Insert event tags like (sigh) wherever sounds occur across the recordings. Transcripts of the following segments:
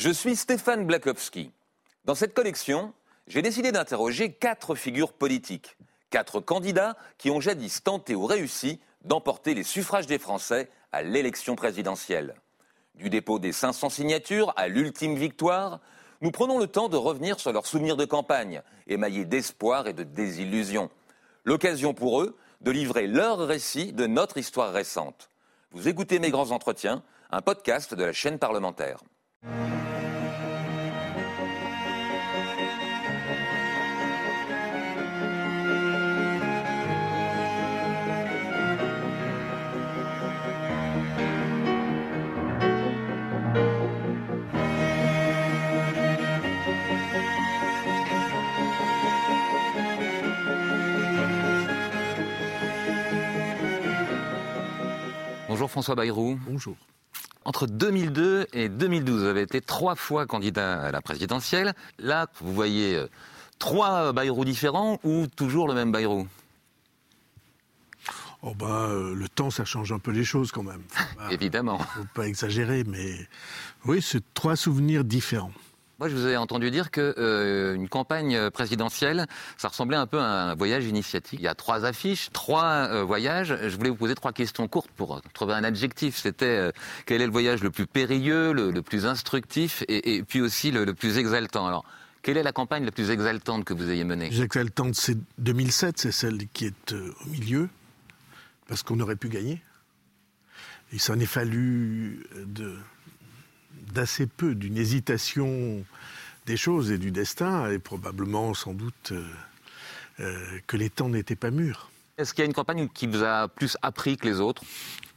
Je suis Stéphane Blakowski. Dans cette collection, j'ai décidé d'interroger quatre figures politiques, quatre candidats qui ont jadis tenté ou réussi d'emporter les suffrages des Français à l'élection présidentielle. Du dépôt des 500 signatures à l'ultime victoire, nous prenons le temps de revenir sur leurs souvenirs de campagne, émaillés d'espoir et de désillusion. L'occasion pour eux de livrer leur récit de notre histoire récente. Vous écoutez Mes Grands Entretiens, un podcast de la chaîne parlementaire. Bonjour François Bayrou. Bonjour. Entre 2002 et 2012, vous avez été trois fois candidat à la présidentielle. Là, vous voyez euh, trois Bayrou différents ou toujours le même Bayrou? Oh ben, euh, le temps, ça change un peu les choses quand même. (laughs) Faut Évidemment. Faut pas exagérer, mais oui, c'est trois souvenirs différents. Moi, je vous ai entendu dire que euh, une campagne présidentielle, ça ressemblait un peu à un voyage initiatique. Il y a trois affiches, trois euh, voyages. Je voulais vous poser trois questions courtes pour trouver un adjectif. C'était euh, quel est le voyage le plus périlleux, le, plus instructif, et, puis aussi le, le, plus exaltant? Alors, quelle est la campagne la plus exaltante que vous ayez menée? Les exaltante, c'est 2007, c'est celle qui est au milieu, parce qu'on aurait pu gagner. Il s'en est fallu de d'assez peu, d'une hésitation des choses et du destin, et probablement sans doute euh, euh, que les temps n'étaient pas mûrs. Est-ce qu'il y a une campagne qui vous a plus appris que les autres?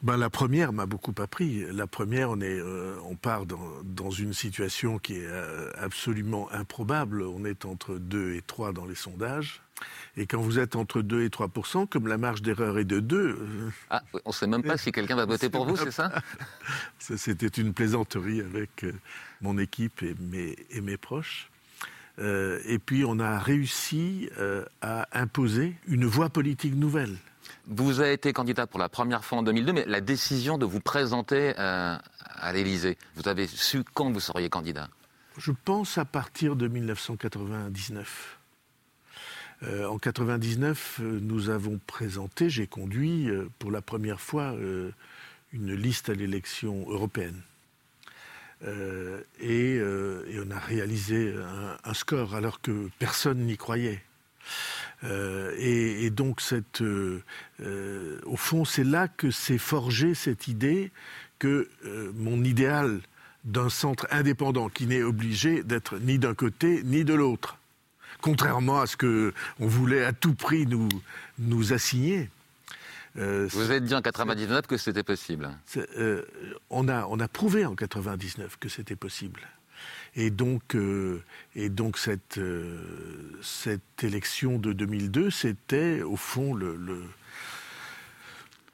Ben, La première m'a beaucoup appris. La première, on, est, euh, on part dans, dans, une situation qui est euh, absolument improbable. On est entre 2 et 3 dans les sondages. Et quand vous êtes entre 2 et 3% comme la marge d'erreur est de 2... Euh, ah, on ne sait même pas si quelqu'un va voter pour vous, c'est ça? (laughs) C'était une plaisanterie avec mon équipe et mes, et mes proches. Euh, et puis on a réussi euh, à imposer une voie politique nouvelle. Vous avez été candidat pour la première fois en 2002, mais la décision de vous présenter euh, à l'Élysée, vous avez su quand vous seriez candidat? Je pense à partir de 1999. Euh, en 99, nous avons présenté, j'ai conduit pour la première fois une liste à l'élection européenne. Euh, et, euh, on a réalisé un, score alors que personne n'y croyait. Euh, et, donc, euh, au fond, c'est là que s'est forgée cette idée que mon idéal d'un centre indépendant qui n'est obligé d'être ni d'un côté ni de l'autre, contrairement à ce que on voulait à tout prix nous, nous assigner. Euh, Vous avez dit en 99 que c'était possible. Euh, on, a, on a prouvé en 99 que c'était possible. Et donc, euh, et donc cette, cette élection de 2002, c'était au fond le, le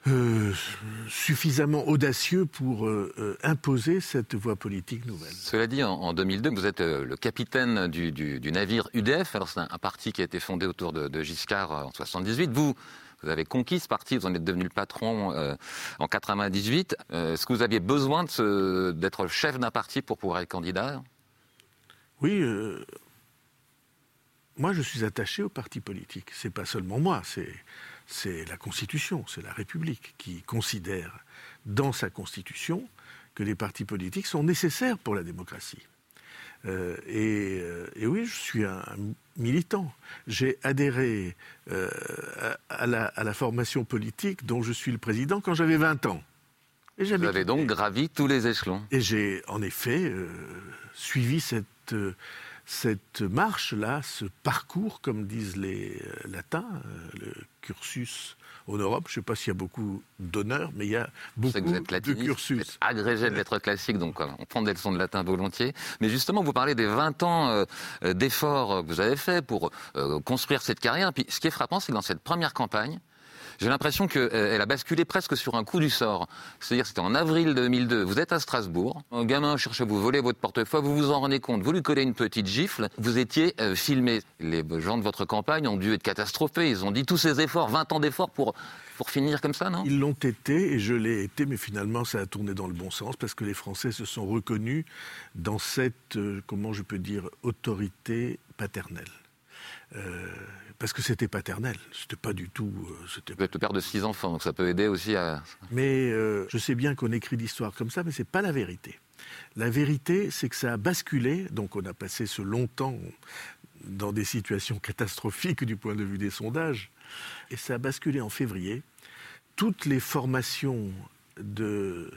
euh, suffisamment audacieux pour euh, imposer cette voie politique nouvelle. Cela dit, en, en 2002, vous êtes euh, le capitaine du, du, du navire UDF. Alors c'est un, un, parti qui a été fondé autour de, de Giscard en 78. Vous, vous avez conquis ce parti, vous en êtes devenu le patron euh, en 98. Euh, Est-ce que vous aviez besoin d'être chef d'un parti pour pouvoir être candidat? Oui. Euh, moi, je suis attaché au parti politique. C'est pas seulement moi, c'est c'est la Constitution, c'est la République qui considère dans sa Constitution que les partis politiques sont nécessaires pour la démocratie. Euh, et, euh, et, oui, je suis un, un militant. J'ai adhéré euh, à, la, à, la, formation politique dont je suis le président quand j'avais 20 ans. Et Vous avez donc gravi tous les échelons. Et j'ai en effet euh, suivi cette, cette marche-là, ce parcours, comme disent les latins, le cursus en Europe. Je ne sais pas s'il y a beaucoup d'honneur, mais il y a beaucoup vous êtes de cursus. Vous êtes agrégé de lettres classiques, donc on prend des leçons de latin volontiers. Mais justement, vous parlez des 20 ans euh, d'efforts que vous avez fait pour euh, construire cette carrière. Puis, ce qui est frappant, c'est que dans cette première campagne, j'ai l'impression qu'elle euh, a basculé presque sur un coup du sort. C'est-à-dire c'était en avril 2002, vous êtes à Strasbourg, un gamin cherche à vous voler votre portefeuille, vous vous en rendez compte, vous lui collez une petite gifle, vous étiez euh, filmé. Les gens de votre campagne ont dû être catastrophés, ils ont dit tous ces efforts, 20 ans d'efforts pour pour finir comme ça, non? Ils l'ont été et je l'ai été, mais finalement ça a tourné dans le bon sens parce que les Français se sont reconnus dans cette, euh, comment je peux dire, autorité paternelle. Parce que c'était paternel, c'était pas du tout. Euh, Vous êtes le père de six enfants, donc ça peut aider aussi à. Mais je sais bien qu'on écrit l'histoire comme ça, mais c'est pas la vérité. La vérité, c'est que ça a basculé, donc on a passé ce long temps dans des situations (laughs) catastrophiques du point de vue des sondages, et ça a basculé en février. Toutes les formations de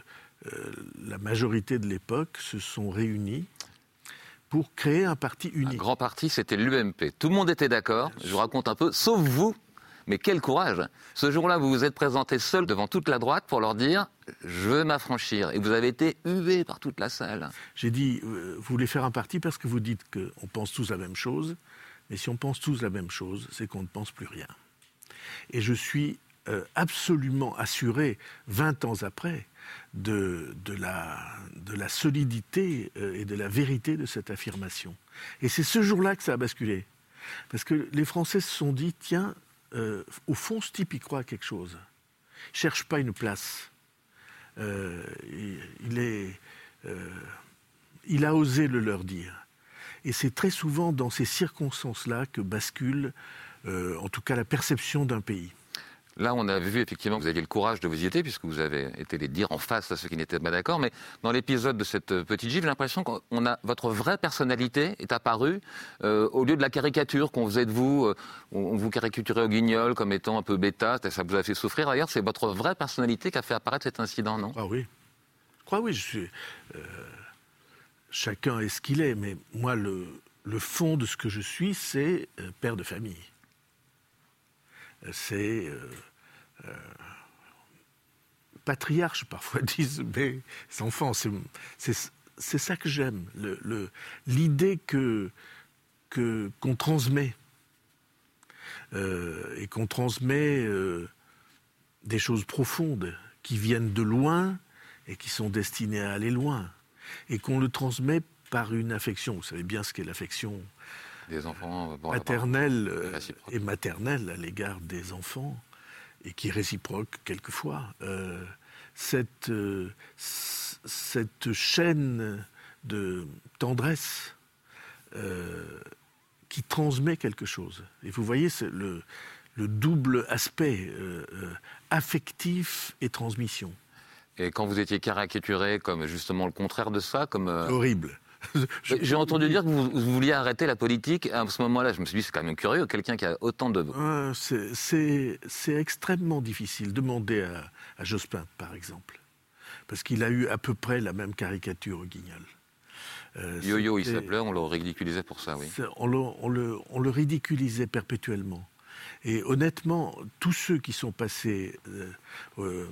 euh, la majorité de l'époque se sont réunies pour créer un parti unique. Un grand parti, c'était l'UMP. Tout le monde était d'accord, je vous raconte un peu, sauf vous. Mais quel courage Ce jour-là, vous vous êtes présenté seul devant toute la droite pour leur dire « je veux m'affranchir ». Et vous avez été hué par toute la salle. J'ai dit euh, vous voulez faire un parti parce que vous dites qu'on pense tous la même chose. Mais si on pense tous la même chose, c'est qu'on ne pense plus rien. Et je suis euh, absolument assuré, 20 ans après, de, de, la, de la, solidité euh, et de la vérité de cette affirmation. Et c'est ce jour-là que ça a basculé. Parce que les Français se sont dit, tiens, euh, au fond, ce type y croit à quelque chose. Il ne cherche pas une place. il, est, il a osé le leur dire. Et c'est très souvent dans ces circonstances-là que bascule, euh, en tout cas, la perception d'un pays. Là, on a vu effectivement que vous aviez le courage de vous y être, puisque vous avez été les dire en face à ceux qui n'étaient pas d'accord. Mais dans l'épisode de cette euh, petite gifle, j'ai l'impression a votre vraie personnalité est apparue euh, au lieu de la caricature qu'on faisait de vous. on vous caricaturait au guignol comme étant un peu bêta, ça vous a fait souffrir. D'ailleurs, c'est votre vraie personnalité qui a fait apparaître cet incident, non? Ah oui. Je crois oui, je suis chacun est ce qu'il est, mais moi, le, fond de ce que je suis, c'est euh, père de famille. Euh, c'est euh, patriarche, parfois (laughs) disent mes enfants. C'est ça que j'aime, l'idée qu'on transmet et qu'on transmet des choses profondes qui viennent de loin et qui sont destinées à aller loin et qu'on le transmet par une affection. Vous savez bien ce qu'est l'affection des enfants paternelle euh, et maternelle à l'égard des enfants et qui est réciproque quelquefois. Euh, cette, euh, cette chaîne de tendresse qui transmet quelque chose. Et vous voyez le, le double aspect affectif et transmission. Et quand vous étiez caricaturé comme justement le contraire de ça, comme... Euh, Horrible. (laughs) J'ai entendu dire que vous, vouliez arrêter la politique. À ce moment-là, je me suis dit, c'est quand même curieux, quelqu'un qui a autant de... c'est extrêmement difficile. Demandez à, à Jospin, par exemple. Parce qu'il a eu à peu près la même caricature au Guignol. Euh, Yo-Yo, il s'appelait, on le ridiculisait pour ça, oui. On le, on, le, on le, ridiculisait perpétuellement. Et honnêtement, tous ceux qui sont passés euh,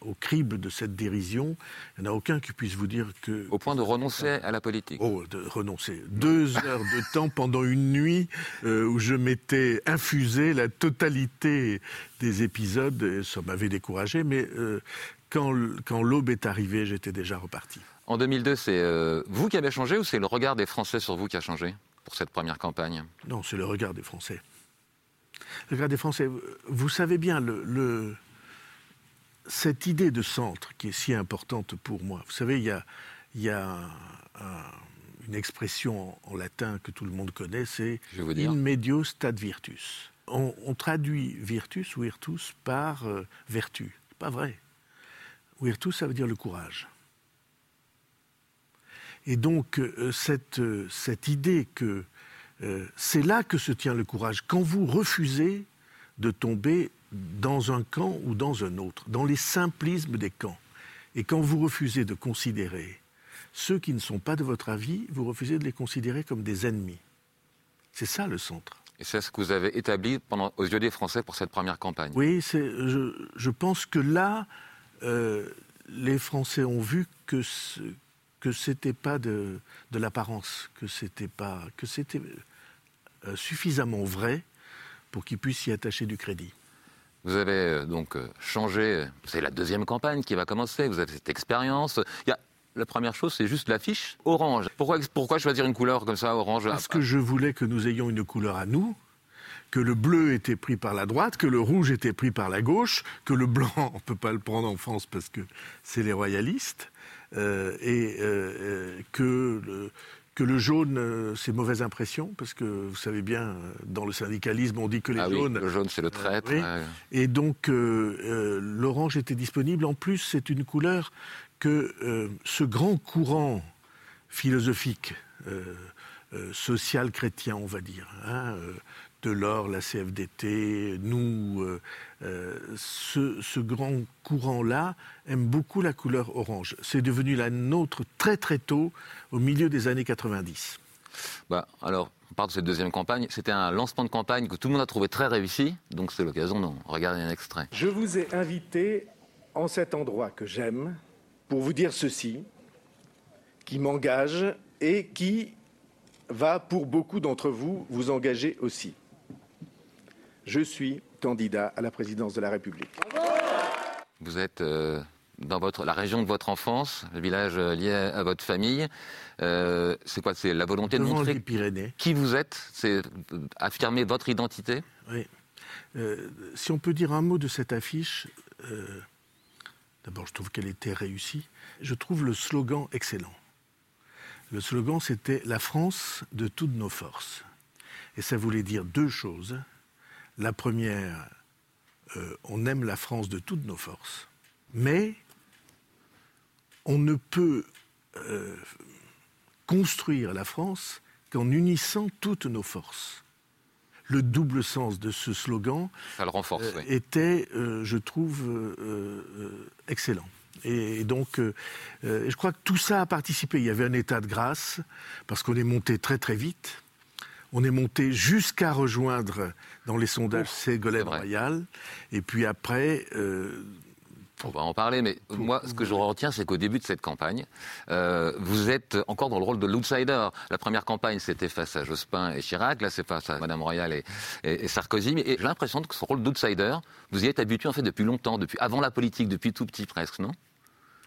au crible de cette dérision, il n'y en a aucun qui puisse vous dire que... Au point de renoncer à la politique Oh, de renoncer. Deux heures de temps pendant une nuit euh, où je m'étais infusé la totalité des épisodes, et ça m'avait découragé, mais euh, quand, quand l'aube est arrivée, j'étais déjà reparti. En 2002, c'est euh, vous qui avez changé ou c'est le regard des Français sur vous qui a changé pour cette première campagne? Non, c'est le regard des Français. Le regard des Français. Vous savez bien, le cette idée de centre qui est si importante pour moi, vous savez, il y a, une expression en, latin que tout le monde connaît, c'est in medio stat virtus. On, traduit virtus ou virtus par euh, vertu. Pas vrai. Virtus, ça veut dire le courage. Et donc, euh, cette, euh, cette, idée que c'est là que se tient le courage. Quand vous refusez de tomber dans un camp ou dans un autre, dans les simplismes des camps. Et quand vous refusez de considérer ceux qui ne sont pas de votre avis, vous refusez de les considérer comme des ennemis. C'est ça le centre. Et c'est ce que vous avez établi pendant, aux yeux des Français pour cette première campagne. Oui, je, je, pense que là, euh, les Français ont vu que ce, que c'était pas de, de l'apparence, que c'était pas que c'était euh, suffisamment vrai pour qu'ils puissent y attacher du crédit. Vous avez euh, donc euh, changé, euh, c'est la deuxième campagne qui va commencer, vous avez cette expérience. Il la première chose, c'est juste l'affiche orange. Pourquoi, pourquoi choisir une couleur comme ça, orange? Parce que je voulais que nous ayons une couleur à nous, que le bleu était pris par la droite, que le rouge était pris par la gauche, que le blanc, (laughs) on ne peut pas le prendre en France parce que c'est les royalistes, et que, que le jaune, c'est mauvaise impression, parce que vous savez bien, dans le syndicalisme, on dit que les ah jaunes... Oui, le jaune, c'est le traître. Et donc, l'orange était disponible. En plus, c'est une couleur que ce grand courant philosophique, social chrétien, on va dire, hein, l'or, la CFDT, nous, euh, euh, ce, grand courant-là aime beaucoup la couleur orange. C'est devenu la nôtre très très tôt, au milieu des années 90. Bah, alors, on parle de cette deuxième campagne. C'était un lancement de campagne que tout le monde a trouvé très réussi, donc c'est l'occasion d'en regarder un extrait. Je vous ai invité en cet endroit que j'aime pour vous dire ceci, qui m'engage et qui va, pour beaucoup d'entre vous, vous engager aussi je suis candidat à la présidence de la République. Vous êtes euh, dans votre, la région de votre enfance, le village euh, lié à votre famille. Euh, c'est quoi C'est la volonté de montrer qui vous êtes? C'est affirmer votre identité? Oui. si on peut dire un mot de cette affiche, d'abord je trouve qu'elle était réussie. Je trouve le slogan excellent. Le slogan c'était La France de toutes nos forces. Et ça voulait dire deux choses. La première, euh, on aime la France de toutes nos forces, mais on ne peut euh, construire la France qu'en unissant toutes nos forces. Le double sens de ce slogan euh, était, je trouve, excellent. Et, donc, je crois que tout ça a participé. Il y avait un état de grâce, parce qu'on est monté très très vite. On est monté jusqu'à rejoindre dans les sondages Ségolène Royal. Et puis après. Euh, on va en parler, mais moi, ce que je retiens, c'est qu'au début de cette campagne, euh, vous êtes encore dans le rôle de l'outsider. La première campagne, c'était face à Jospin et Chirac. Là, c'est face à Madame Royal et, Sarkozy. Mais j'ai l'impression que ce rôle d'outsider, vous y êtes habitué en fait depuis longtemps, depuis avant la politique, depuis tout petit presque, non?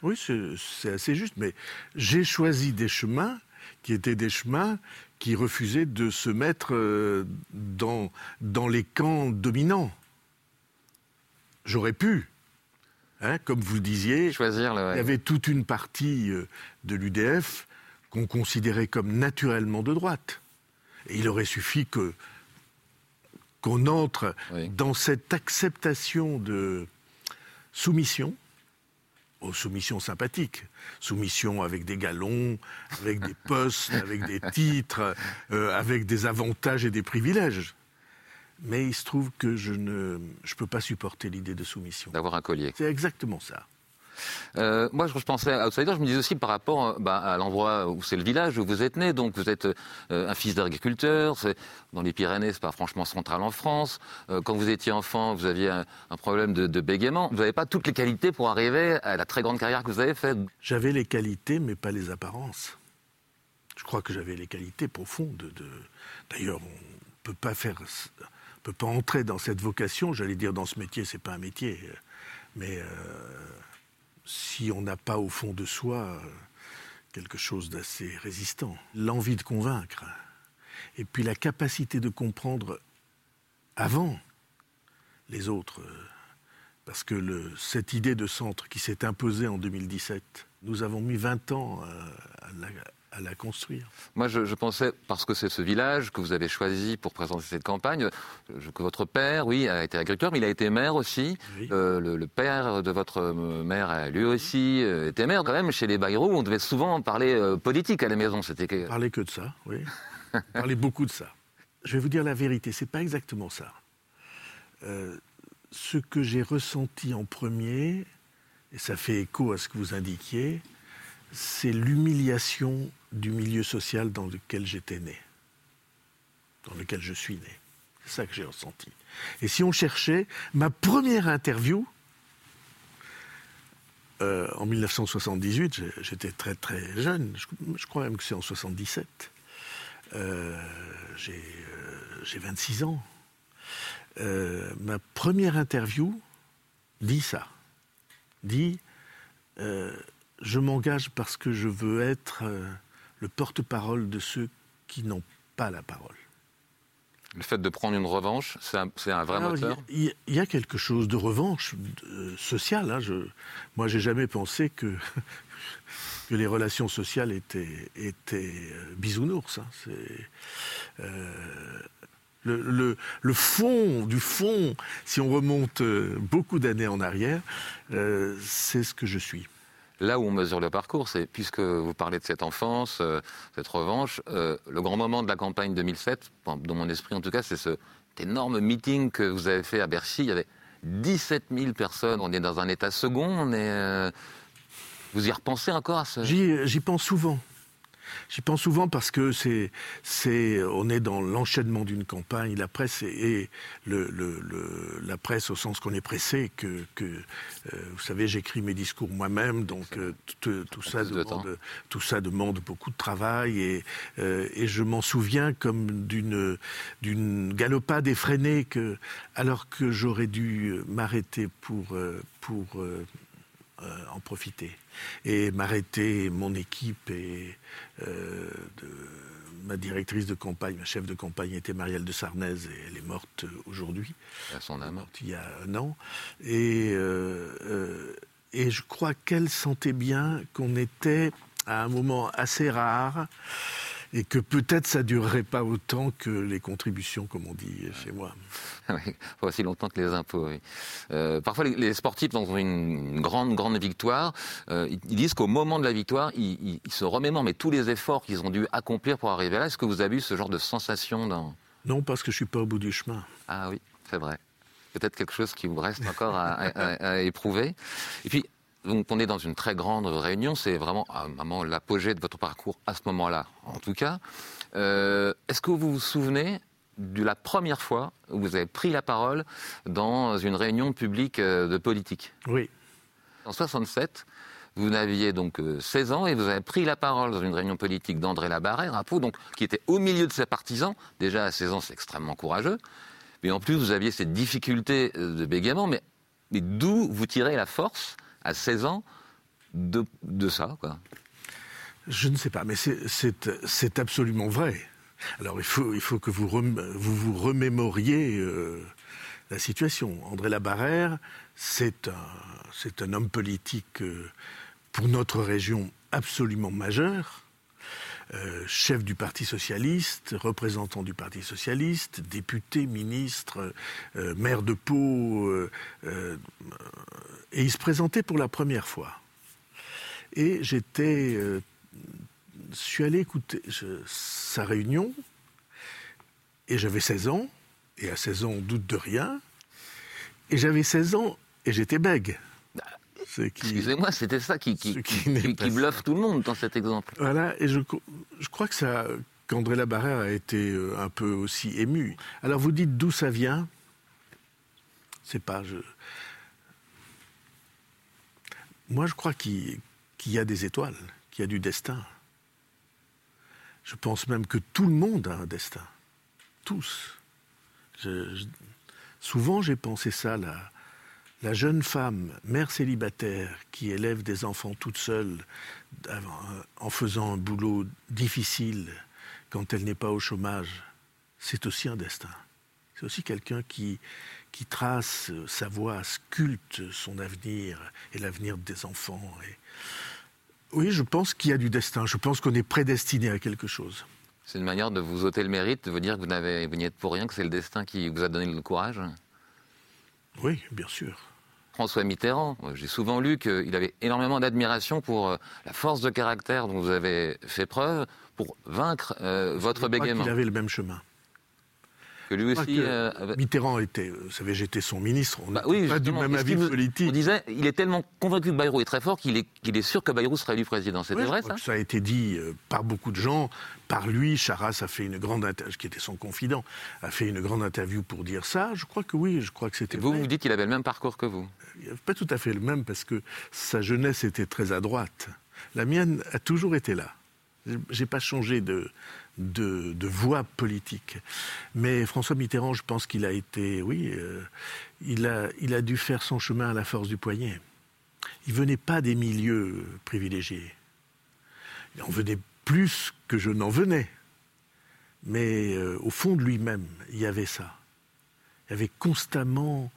Oui, c'est assez juste. Mais j'ai choisi des chemins qui étaient des chemins qui refusaient de se mettre euh, dans, dans les camps dominants. J'aurais pu, hein, comme vous disiez, Choisir il y avait toute une partie euh, de l'UDF qu'on considérait comme naturellement de droite. Et il aurait suffi que qu'on entre dans cette acceptation de soumission aux soumissions sympathiques. Soumission avec des galons, avec des (laughs) postes, avec des titres, euh, avec des avantages et des privilèges. Mais il se trouve que je ne je peux pas supporter l'idée de soumission. D'avoir un collier. C'est exactement ça. Euh, moi, je pensais à Outsider, je me disais aussi par rapport bah, à l'endroit où c'est le village où vous êtes né. Donc, vous êtes euh, un fils d'agriculteur. Dans les Pyrénées, c'est pas franchement central en France. Euh, quand vous étiez enfant, vous aviez un, problème de, bégaiement. Vous n'avez pas toutes les qualités pour arriver à la très grande carrière que vous avez faite. J'avais les qualités, mais pas les apparences. Je crois que j'avais les qualités profondes. De... D'ailleurs, on peut pas faire, peut pas entrer dans cette vocation. J'allais dire dans ce métier, c'est pas un métier, mais si on n'a pas au fond de soi euh, quelque chose d'assez résistant. L'envie de convaincre, et puis la capacité de comprendre avant les autres. Euh, parce que cette idée de centre qui s'est imposée en 2017, nous avons mis 20 ans à, la, à la construire. Moi, je, pensais, parce que c'est ce village que vous avez choisi pour présenter cette campagne, que votre père, oui, a été agriculteur, mais il a été maire aussi. Euh, le, père de votre mère, lui aussi, euh, était maire. Quand même, chez les Bayrou, on devait souvent parler euh, politique à la maison. C'était. Parler que de ça, oui. (laughs) parler beaucoup de ça. Je vais vous dire la vérité, c'est pas exactement ça. ce que j'ai ressenti en premier, et ça fait écho à ce que vous indiquiez, c'est l'humiliation du milieu social dans lequel j'étais né, dans lequel je suis né. C'est ça que j'ai ressenti. Et si on cherchait, ma première interview, euh, en 1978, j'étais très très jeune, je, crois même que c'est en 77, euh, j'ai 26 euh, ans. ma première interview dit ça, dit je m'engage parce que je veux être le porte-parole de ceux qui n'ont pas la parole. Le fait de prendre une revanche, c'est un, vrai moteur Il y, a quelque chose de revanche sociale. Hein. Je, moi, j'ai jamais pensé que, (laughs) que les relations sociales étaient, étaient euh, bisounours. Hein. Euh, le, le, fond du fond, si on remonte euh, beaucoup d'années en arrière, c'est ce que je suis. Là où on mesure le parcours, c'est, puisque vous parlez de cette enfance, cette revanche, le grand moment de la campagne 2007, dans mon esprit en tout cas, c'est cet énorme meeting que vous avez fait à Bercy. Il y avait 17 000 personnes. On est dans un état second. On est, vous y repensez encore à ce... J'y pense souvent. J'y pense souvent parce que c'est, c'est, on est dans l'enchaînement d'une campagne, la presse et, le, le, la presse au sens qu'on est pressé, que, que euh, vous savez, j'écris mes discours moi-même, donc euh, tout, ça demande, tout ça demande beaucoup de travail et, euh, et je m'en souviens comme d'une, d'une galopade effrénée que, alors que j'aurais dû m'arrêter pour, pour en profiter et m'arrêter, mon équipe et euh, ma directrice de campagne, ma chef de campagne était Marielle de Sarnez et elle est morte aujourd'hui. À son âme. il y a un an. Et, euh, euh, et je crois qu'elle sentait bien qu'on était à un moment assez rare et que peut-être ça durerait pas autant que les contributions, comme on dit chez moi. Oui, pas aussi longtemps que les impôts. Oui. Euh, parfois, les, sportifs, dans une grande, grande victoire, euh, ils disent qu'au moment de la victoire, ils, se remémorent mais tous les efforts qu'ils ont dû accomplir pour arriver là. Est-ce que vous avez eu ce genre de sensation dans... Non, parce que je suis pas au bout du chemin. Ah oui, c'est vrai. Peut-être quelque chose qui vous reste encore à, à éprouver. Et puis, donc on est dans une très grande réunion, c'est vraiment, vraiment l'apogée de votre parcours à ce moment-là, en tout cas. Euh, est-ce que vous vous souvenez de la première fois où vous avez pris la parole dans une réunion publique euh, de politique? Oui. En 67, vous n'aviez donc 16 euh, ans et vous avez pris la parole dans une réunion politique d'André Labarrère à Pau, donc, qui était au milieu de ses partisans. Déjà à 16 ans, c'est extrêmement courageux. Mais en plus, vous aviez cette difficulté de bégaiement. Mais, mais d'où vous tirez la force à 16 ans de, ça quoi. Je ne sais pas, mais c'est absolument vrai. Alors il faut, que vous vous, remémoriez euh, la situation. André Labarrère, c'est un, un homme politique euh, pour notre région absolument majeur. Euh, chef du Parti socialiste, représentant du Parti socialiste, député, ministre, maire de Pau, et il se présentait pour la première fois. Et j'étais. Euh, je suis allé écouter sa réunion, et j'avais 16 ans, et à 16 ans, on doute de rien. Et j'avais 16 ans, et j'étais bègue. Excusez-moi, c'était ça qui, qui, bluffe tout le monde dans cet exemple. Voilà, et je, je crois que ça, qu'André Labarrère a été euh, un peu aussi ému. Alors vous dites d'où ça vient C'est pas. Je, moi, je crois qu'il y a des étoiles, qu'il y a du destin. Je pense même que tout le monde a un destin. Tous. souvent, j'ai pensé ça, la, la jeune femme, mère célibataire, qui élève des enfants toute seule, en faisant un boulot difficile quand elle n'est pas au chômage, c'est aussi un destin. C'est aussi quelqu'un qui, trace sa voie, sculpte son avenir et l'avenir des enfants. Oui, je pense qu'il y a du destin. Je pense qu'on est prédestiné à quelque chose. C'est une manière de vous ôter le mérite, de vous dire que vous n'avez, n'y êtes pour rien, que c'est le destin qui vous a donné le courage? Oui, bien sûr. François Mitterrand, j'ai souvent lu qu'il avait énormément d'admiration pour euh, la force de caractère dont vous avez fait preuve pour vaincre euh, votre bégaiement. Il avait le même chemin. Que lui aussi. Euh, Mitterrand était, vous savez, j'étais son ministre. On bah, oui, pas du même avis politique. On disait, il est tellement convaincu que Bayrou est très fort qu'il est, sûr que Bayrou sera élu président. C'était vrai ça Ça a été dit euh, par beaucoup de gens. Par lui, Charras a fait une grande qui était son confident, a fait une grande interview pour dire ça. Je crois que oui, je crois que c'était. Vous vous dites qu'il avait le même parcours que vous euh, Pas tout à fait le même parce que sa jeunesse était très à droite. La mienne a toujours été là. J'ai pas changé de, de, voix politique. Mais François Mitterrand, je pense qu'il a été, oui, euh, il, a, il a dû faire son chemin à la force du poignet. Il venait pas des milieux privilégiés. Il en venait plus que je n'en venais. Mais euh, au fond de lui-même, il y avait ça. Il y avait constamment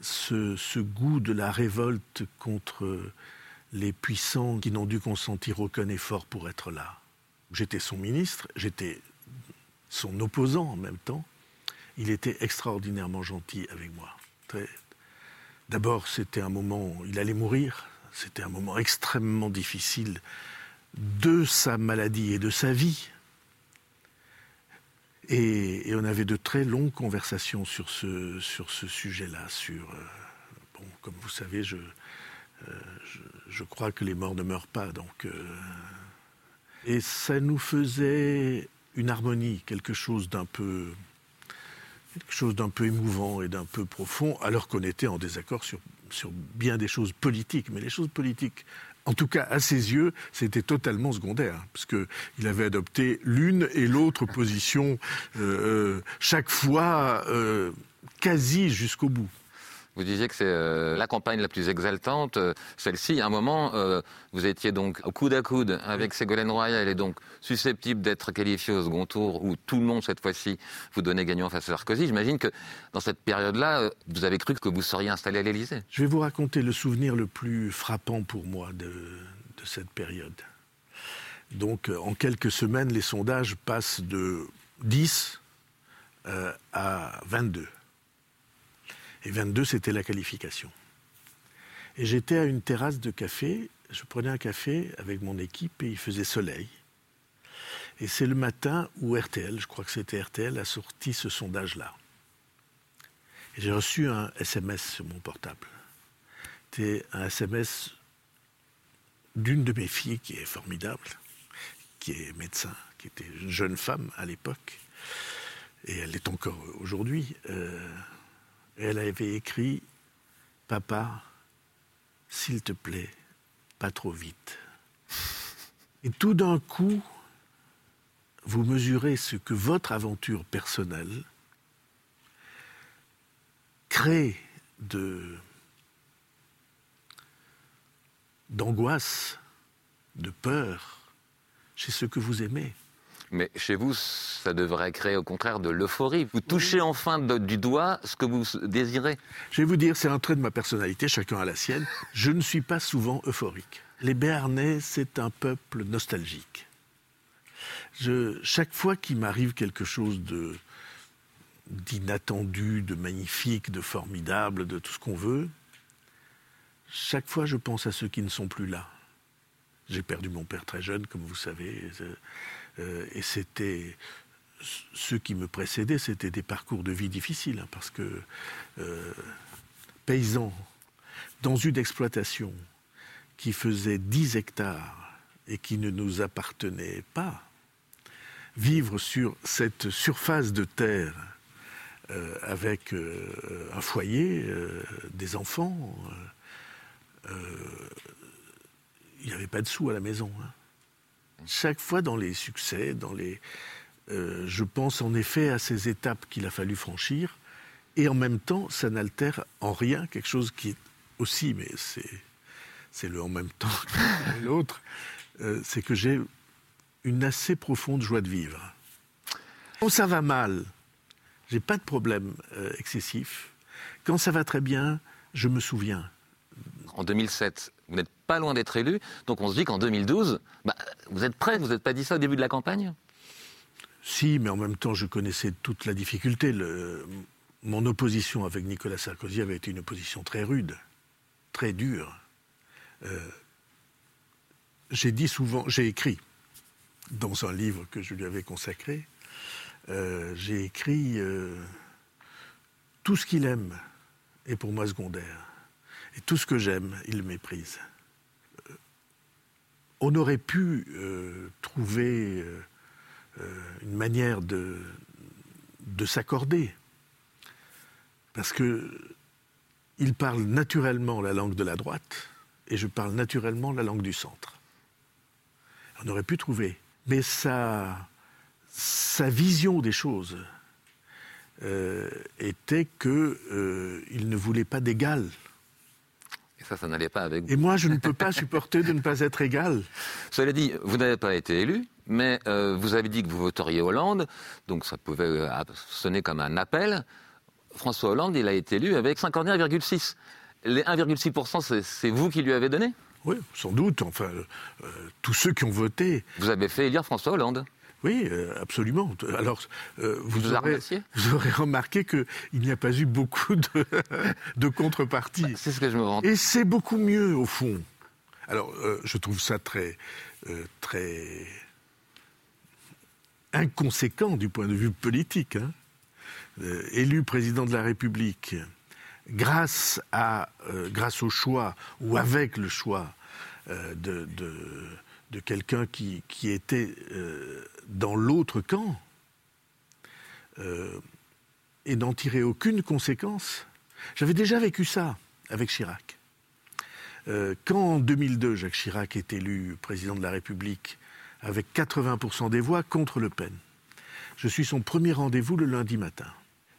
ce, goût de la révolte contre les puissants qui n'ont dû consentir aucun effort pour être là. J'étais son ministre, j'étais son opposant en même temps. Il était extraordinairement gentil avec moi. D'abord, c'était un moment, il allait mourir, c'était un moment extrêmement difficile de sa maladie et de sa vie. Et, on avait de très longues conversations sur ce, sujet-là. Sur, euh, bon, comme vous savez, je, euh, je, crois que les morts ne meurent pas. Donc, euh, et ça nous faisait une harmonie, quelque chose d'un peu, d'un peu émouvant et d'un peu profond, alors qu'on était en désaccord sur, bien des choses politiques. Mais les choses politiques en tout cas à ses yeux, c'était totalement secondaire, parce qu'il avait adopté l'une et l'autre position euh, euh, chaque fois euh, quasi jusqu'au bout. Vous disiez que c'est euh, la campagne la plus exaltante, euh, celle-ci. À un moment, euh, vous étiez donc au coude à coude avec Ségolène Royal et donc susceptible d'être qualifié au second tour, où tout le monde, cette fois-ci, vous donnait gagnant face à Sarkozy. J'imagine que dans cette période-là, vous avez cru que vous seriez installé à l'Élysée. Je vais vous raconter le souvenir le plus frappant pour moi de, de cette période. Donc, en quelques semaines, les sondages passent de 10 à 22. Et 22, c'était la qualification. Et j'étais à une terrasse de café, je prenais un café avec mon équipe et il faisait soleil. Et c'est le matin où RTL, je crois que c'était RTL, a sorti ce sondage-là. J'ai reçu un SMS sur mon portable. C'était un SMS d'une de mes filles qui est formidable, qui est médecin, qui était une jeune femme à l'époque, et elle est encore aujourd'hui. Euh, elle avait écrit Papa, s'il te plaît, pas trop vite. Et tout d'un coup, vous mesurez ce que votre aventure personnelle crée d'angoisse, de peur chez ceux que vous aimez. Mais chez vous, ça devrait créer au contraire de l'euphorie. Vous touchez enfin du doigt ce que vous désirez. Je vais vous dire, c'est un trait de ma personnalité, chacun a la sienne. Je ne suis pas souvent euphorique. Les Béarnais, c'est un peuple nostalgique. Je, chaque fois qu'il m'arrive quelque chose de d'inattendu, de magnifique, de formidable, de tout ce qu'on veut, chaque fois je pense à ceux qui ne sont plus là. J'ai perdu mon père très jeune, comme vous savez. Euh, et c'était ceux qui me précédaient, c'était des parcours de vie difficiles, hein, parce que euh, paysans dans une exploitation qui faisait 10 hectares et qui ne nous appartenait pas, vivre sur cette surface de terre euh, avec un foyer, des enfants, il n'y avait pas de sous à la maison. Hein chaque fois dans les succès, dans les, euh, je pense en effet à ces étapes qu'il a fallu franchir, et en même temps, ça n'altère en rien quelque chose qui est aussi, mais c'est, le en même temps (laughs) que l'autre, euh, c'est que j'ai une assez profonde joie de vivre. Quand ça va mal, j'ai pas de problème euh, excessif. Quand ça va très bien, je me souviens. En 2007, vous n'êtes pas loin d'être élu. Donc on se dit qu'en 2012, bah, vous êtes prêt, vous n'êtes pas dit ça au début de la campagne? Si, mais en même temps, je connaissais toute la difficulté. Mon opposition avec Nicolas Sarkozy avait été une opposition très rude, très dure. Euh, j'ai dit souvent, j'ai écrit dans un livre que je lui avais consacré, euh, j'ai écrit euh, tout ce qu'il aime est pour moi secondaire. Et tout ce que j'aime, il méprise. Euh, on aurait pu euh, trouver euh, une manière de, de s'accorder. Parce que il parle naturellement la langue de la droite et je parle naturellement la langue du centre. On aurait pu trouver. Mais sa vision des choses était qu'il ne voulait pas d'égal ça, ça n'allait pas avec vous. Et moi, je ne peux pas (laughs) supporter de ne pas être égal. Cela dit, vous n'avez pas été élu, Mais euh, vous avez dit que vous voteriez Hollande, donc ça pouvait euh, sonner comme un appel. François Hollande, il a été élu avec 51,6. Les 1,6%, c'est vous qui lui avez donné? Oui, sans doute. Enfin, euh, tous ceux qui ont voté. Vous avez fait élire François Hollande oui, absolument. Alors, vous, aurez, (laughs) vous, aurez, remarqué qu'il n'y a pas eu beaucoup de, (laughs) de contreparties. Bah, c'est ce que je me rends. Et c'est beaucoup mieux, au fond. Alors, je trouve ça très, très inconséquent du point de vue politique. Hein. Euh, élu président de la République, grâce, à, euh, grâce au choix, ou avec le choix euh, de, de, quelqu'un qui, était dans l'autre camp, et n'en tirer aucune conséquence. J'avais déjà vécu ça avec Chirac. quand en 2002, Jacques Chirac est élu président de la République avec 80% des voix contre Le Pen. Je suis son premier rendez-vous le lundi matin.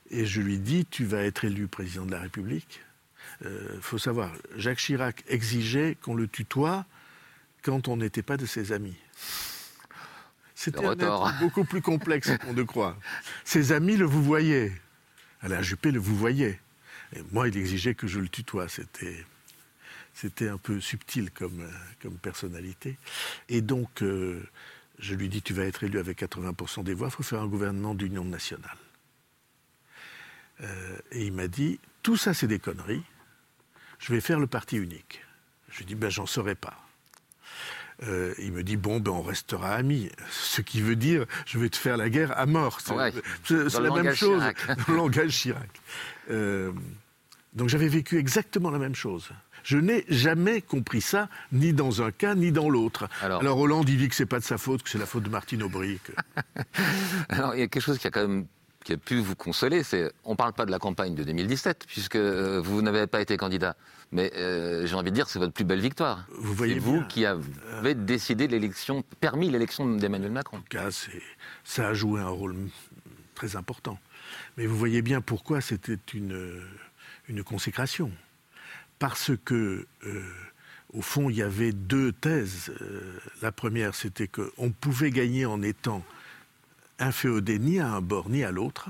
Et je lui dis, tu vas être élu président de la République. Il euh, faut savoir, Jacques Chirac exigeait qu'on le tutoie quand on n'était pas de ses amis. C'était un être (laughs) beaucoup plus complexe qu'on ne croit. Ses amis le vous voyaient. Alain Juppé le vous voyait. Et moi, il exigeait que je le tutoie. C'était c'était un peu subtil comme, comme personnalité. Et donc, euh, je lui dis, tu vas être élu avec 80% des voix, il faut faire un gouvernement d'union nationale. Euh, et il m'a dit, tout ça c'est des conneries, je vais faire le parti unique. Je lui dis, ben j'en saurais pas. Il me dit bon ben on restera amis, ce qui veut dire je vais te faire la guerre à mort. C'est la même chose dans le langage Chirac. donc j'avais vécu exactement la même chose. Je n'ai jamais compris ça, ni dans un cas, ni dans l'autre. Alors, Hollande, il dit que c'est pas de sa faute, que c'est la faute de Martine Aubry. (laughs) Alors il y a quelque chose qui a quand même qui a pu vous consoler, c'est on ne parle pas de la campagne de 2017 puisque euh, vous n'avez pas été candidat, mais euh, j'ai envie de dire c'est votre plus belle victoire. Vous voyez c'est vous qui avez décidé l'élection, permis l'élection d'Emmanuel Macron. En tout cas, ça a joué un rôle très important. Mais vous voyez bien pourquoi c'était une, une consécration parce que, euh, au fond, il y avait deux thèses. Euh, la première, c'était qu'on pouvait gagner en étant inféodé ni à un bord ni à l'autre.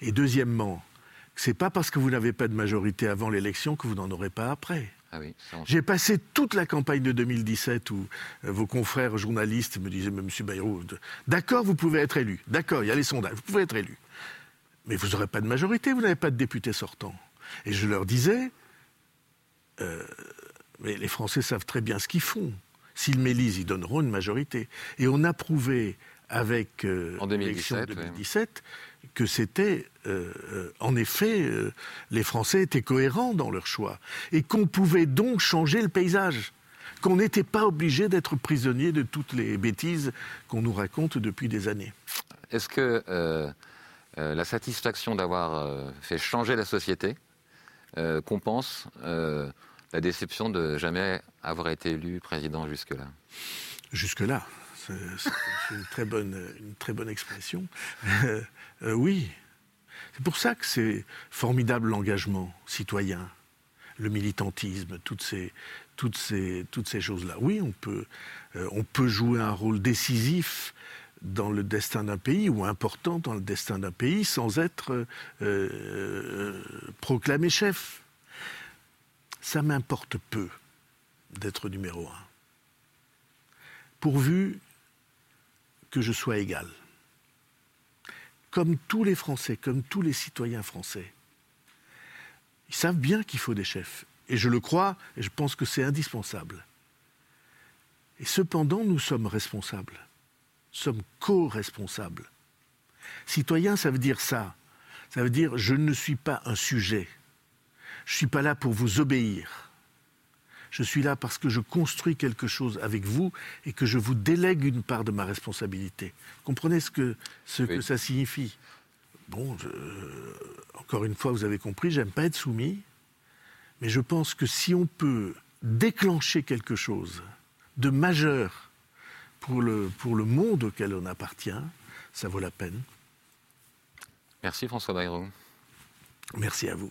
Et deuxièmement, c'est pas parce que vous n'avez pas de majorité avant l'élection que vous n'en aurez pas après. Ah J'ai passé toute la campagne de 2017 où euh, vos confrères journalistes me disaient, M. Bayrou, d'accord, vous pouvez être élu. D'accord, il y a les sondages, vous pouvez être élu. Mais vous n'aurez pas de majorité, vous n'avez pas de député sortant. Et je leur disais, euh, mais les Français savent très bien ce qu'ils font. S'ils m'élisent, ils donneront une majorité. Et on a prouvé avec euh, l'élection de 2017 que c'était, euh, en effet, les Français étaient cohérents dans leur choix. Et qu'on pouvait donc changer le paysage. Qu'on n'était pas obligé d'être prisonnier de toutes les bêtises qu'on nous raconte depuis des années. Est-ce que la satisfaction d'avoir fait changer la société, euh, compense euh, la déception de jamais avoir été élu président jusque-là? Jusque-là, c'est une, très bonne, une très bonne expression. Euh, oui, c'est pour ça que c'est formidable l'engagement citoyen, le militantisme, toutes ces, toutes ces, toutes ces choses-là. Oui, on peut, on peut jouer un rôle décisif dans le destin d'un pays ou important dans le destin d'un pays sans être euh, proclamé chef. Ça m'importe peu d'être numéro un, pourvu que je sois égal. Comme tous les Français, comme tous les citoyens français, ils savent bien qu'il faut des chefs. Et je le crois, et je pense que c'est indispensable. Et cependant, nous sommes responsables sommes co-responsables. Citoyen, ça veut dire ça. Ça veut dire je ne suis pas un sujet. Je ne suis pas là pour vous obéir. Je suis là parce que je construis quelque chose avec vous et que je vous délègue une part de ma responsabilité. Comprenez ce que, ce que ça signifie? Bon, encore une fois, vous avez compris, j'aime pas être soumis, mais je pense que si on peut déclencher quelque chose de majeur pour le, pour le monde auquel on appartient, ça vaut la peine. Merci François Bayrou. Merci à vous.